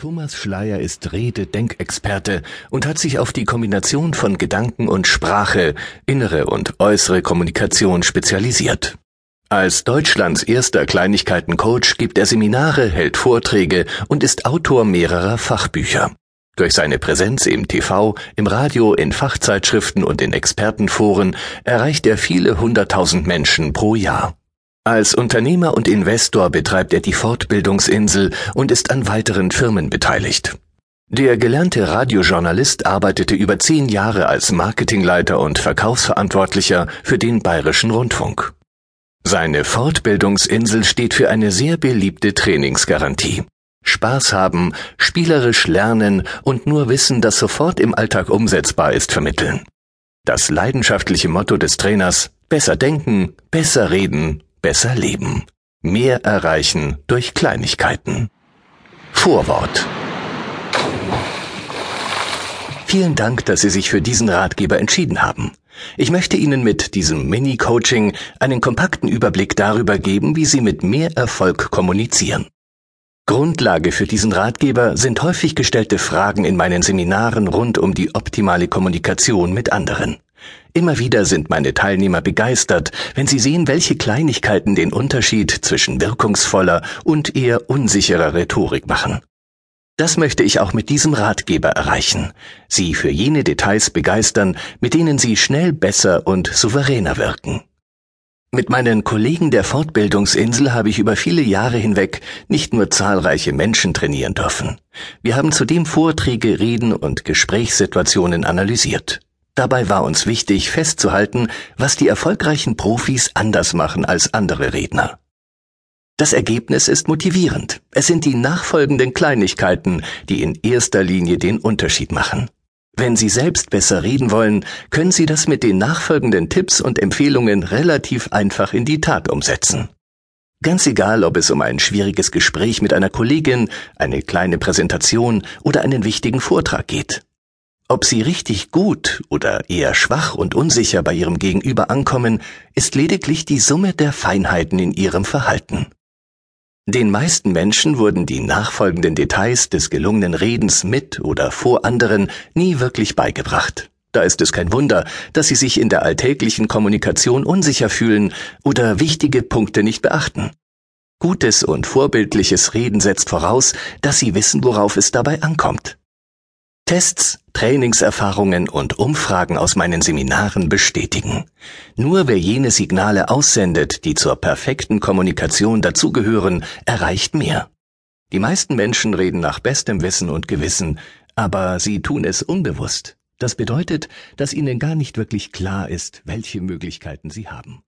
Thomas Schleier ist Rede-Denkexperte und hat sich auf die Kombination von Gedanken und Sprache, innere und äußere Kommunikation spezialisiert. Als Deutschlands erster Kleinigkeiten-Coach gibt er Seminare, hält Vorträge und ist Autor mehrerer Fachbücher. Durch seine Präsenz im TV, im Radio, in Fachzeitschriften und in Expertenforen erreicht er viele hunderttausend Menschen pro Jahr. Als Unternehmer und Investor betreibt er die Fortbildungsinsel und ist an weiteren Firmen beteiligt. Der gelernte Radiojournalist arbeitete über zehn Jahre als Marketingleiter und Verkaufsverantwortlicher für den Bayerischen Rundfunk. Seine Fortbildungsinsel steht für eine sehr beliebte Trainingsgarantie. Spaß haben, spielerisch lernen und nur Wissen, das sofort im Alltag umsetzbar ist, vermitteln. Das leidenschaftliche Motto des Trainers Besser denken, besser reden, besser leben. Mehr erreichen durch Kleinigkeiten. Vorwort. Vielen Dank, dass Sie sich für diesen Ratgeber entschieden haben. Ich möchte Ihnen mit diesem Mini-Coaching einen kompakten Überblick darüber geben, wie Sie mit mehr Erfolg kommunizieren. Grundlage für diesen Ratgeber sind häufig gestellte Fragen in meinen Seminaren rund um die optimale Kommunikation mit anderen. Immer wieder sind meine Teilnehmer begeistert, wenn sie sehen, welche Kleinigkeiten den Unterschied zwischen wirkungsvoller und eher unsicherer Rhetorik machen. Das möchte ich auch mit diesem Ratgeber erreichen, Sie für jene Details begeistern, mit denen Sie schnell besser und souveräner wirken. Mit meinen Kollegen der Fortbildungsinsel habe ich über viele Jahre hinweg nicht nur zahlreiche Menschen trainieren dürfen. Wir haben zudem Vorträge, Reden und Gesprächssituationen analysiert. Dabei war uns wichtig festzuhalten, was die erfolgreichen Profis anders machen als andere Redner. Das Ergebnis ist motivierend. Es sind die nachfolgenden Kleinigkeiten, die in erster Linie den Unterschied machen. Wenn Sie selbst besser reden wollen, können Sie das mit den nachfolgenden Tipps und Empfehlungen relativ einfach in die Tat umsetzen. Ganz egal, ob es um ein schwieriges Gespräch mit einer Kollegin, eine kleine Präsentation oder einen wichtigen Vortrag geht. Ob sie richtig gut oder eher schwach und unsicher bei ihrem Gegenüber ankommen, ist lediglich die Summe der Feinheiten in ihrem Verhalten. Den meisten Menschen wurden die nachfolgenden Details des gelungenen Redens mit oder vor anderen nie wirklich beigebracht. Da ist es kein Wunder, dass sie sich in der alltäglichen Kommunikation unsicher fühlen oder wichtige Punkte nicht beachten. Gutes und vorbildliches Reden setzt voraus, dass sie wissen, worauf es dabei ankommt. Tests, Trainingserfahrungen und Umfragen aus meinen Seminaren bestätigen. Nur wer jene Signale aussendet, die zur perfekten Kommunikation dazugehören, erreicht mehr. Die meisten Menschen reden nach bestem Wissen und Gewissen, aber sie tun es unbewusst. Das bedeutet, dass ihnen gar nicht wirklich klar ist, welche Möglichkeiten sie haben.